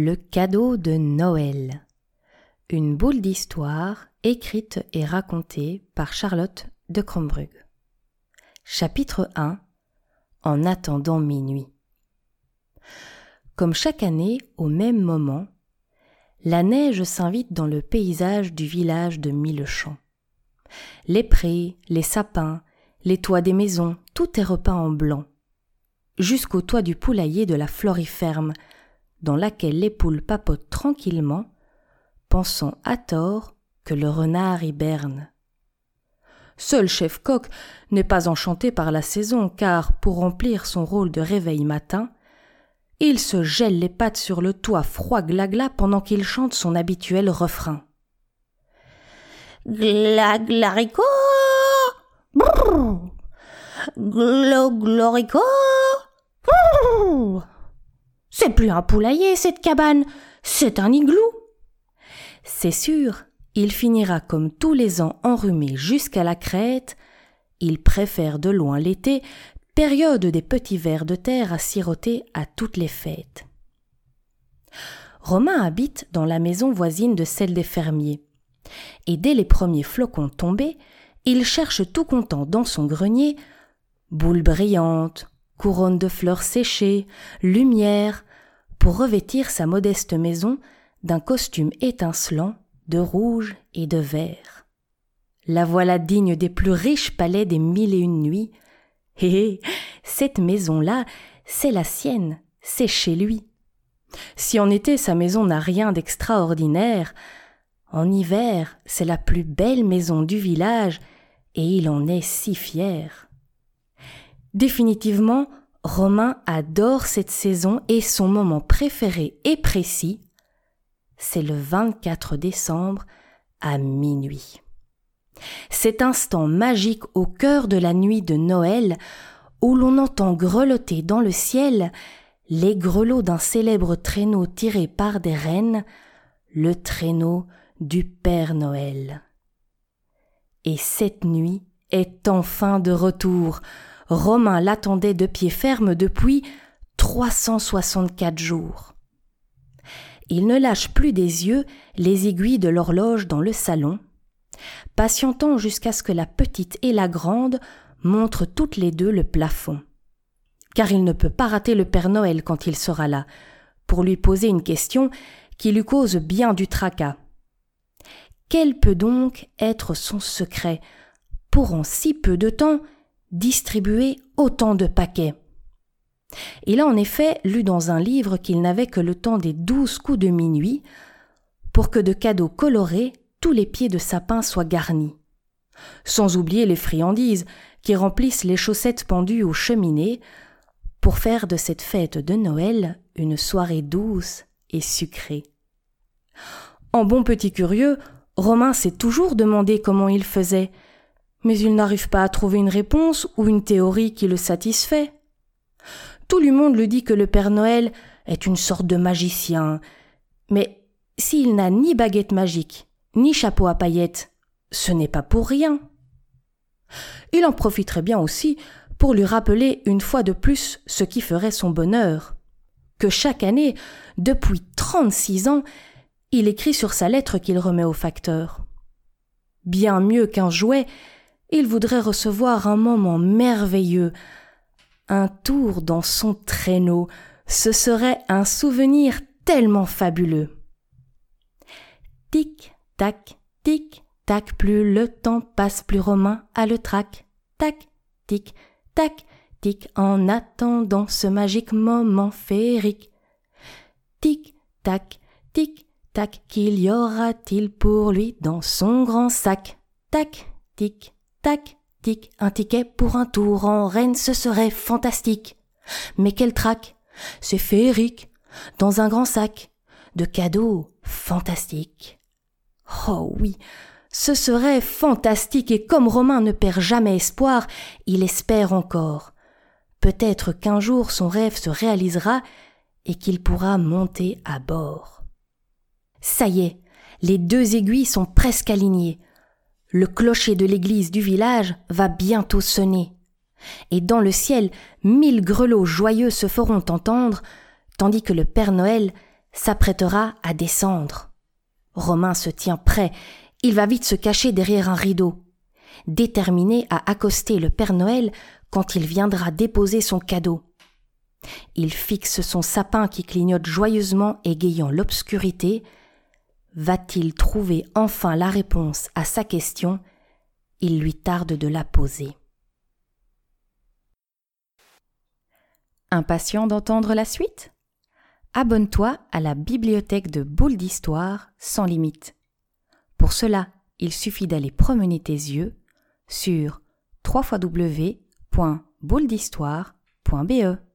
Le cadeau de Noël. Une boule d'histoire écrite et racontée par Charlotte de Crombrug. Chapitre 1 En attendant minuit. Comme chaque année, au même moment, la neige s'invite dans le paysage du village de Millechamps. Les prés, les sapins, les toits des maisons, tout est repeint en blanc. Jusqu'au toit du poulailler de la floriferme, dans laquelle les poules papotent tranquillement, pensant à tort que le renard hiberne. Seul chef coq n'est pas enchanté par la saison, car pour remplir son rôle de réveil matin, il se gèle les pattes sur le toit froid glagla pendant qu'il chante son habituel refrain. Glaglarico Gloglorico c'est plus un poulailler, cette cabane, c'est un igloo. C'est sûr, il finira comme tous les ans enrhumé jusqu'à la crête. Il préfère de loin l'été, période des petits vers de terre à siroter à toutes les fêtes. Romain habite dans la maison voisine de celle des fermiers. Et dès les premiers flocons tombés, il cherche tout content dans son grenier boules brillantes, couronnes de fleurs séchées, lumière, pour revêtir sa modeste maison d'un costume étincelant de rouge et de vert. La voilà digne des plus riches palais des mille et une nuits. Hé, cette maison-là, c'est la sienne, c'est chez lui. Si en été sa maison n'a rien d'extraordinaire, en hiver c'est la plus belle maison du village, et il en est si fier. Définitivement, Romain adore cette saison et son moment préféré et précis, c'est le 24 décembre à minuit. Cet instant magique au cœur de la nuit de Noël où l'on entend grelotter dans le ciel les grelots d'un célèbre traîneau tiré par des rennes, le traîneau du Père Noël. Et cette nuit est enfin de retour, Romain l'attendait de pied ferme depuis 364 jours. Il ne lâche plus des yeux les aiguilles de l'horloge dans le salon, patientant jusqu'à ce que la petite et la grande montrent toutes les deux le plafond. Car il ne peut pas rater le Père Noël quand il sera là, pour lui poser une question qui lui cause bien du tracas. Quel peut donc être son secret pour en si peu de temps distribuer autant de paquets. Il a en effet lu dans un livre qu'il n'avait que le temps des douze coups de minuit pour que de cadeaux colorés tous les pieds de sapin soient garnis. Sans oublier les friandises qui remplissent les chaussettes pendues aux cheminées pour faire de cette fête de Noël une soirée douce et sucrée. En bon petit curieux, Romain s'est toujours demandé comment il faisait, mais il n'arrive pas à trouver une réponse ou une théorie qui le satisfait. Tout le monde lui dit que le Père Noël est une sorte de magicien, mais s'il n'a ni baguette magique, ni chapeau à paillettes, ce n'est pas pour rien. Il en profiterait bien aussi pour lui rappeler une fois de plus ce qui ferait son bonheur, que chaque année, depuis trente-six ans, il écrit sur sa lettre qu'il remet au facteur. Bien mieux qu'un jouet, il voudrait recevoir un moment merveilleux, un tour dans son traîneau, ce serait un souvenir tellement fabuleux. Tic, tac, tic, tac, plus le temps passe, plus Romain a le trac. Tac, tic, tac, tic, en attendant ce magique moment féerique. Tic, tac, tic, tac, qu'il y aura-t-il pour lui dans son grand sac? Tac, tic, Tac, tic, un ticket pour un tour en Rennes, ce serait fantastique. Mais quel trac C'est féerique, dans un grand sac, de cadeaux fantastiques. Oh oui, ce serait fantastique et comme Romain ne perd jamais espoir, il espère encore. Peut-être qu'un jour son rêve se réalisera et qu'il pourra monter à bord. Ça y est, les deux aiguilles sont presque alignées. Le clocher de l'église du village va bientôt sonner, et dans le ciel mille grelots joyeux se feront entendre, tandis que le Père Noël s'apprêtera à descendre. Romain se tient prêt, il va vite se cacher derrière un rideau, déterminé à accoster le Père Noël quand il viendra déposer son cadeau. Il fixe son sapin qui clignote joyeusement égayant l'obscurité. Va-t-il trouver enfin la réponse à sa question? Il lui tarde de la poser. Impatient d'entendre la suite? Abonne-toi à la bibliothèque de boules d'histoire sans limite. Pour cela, il suffit d'aller promener tes yeux sur www.bouledhistoire.be.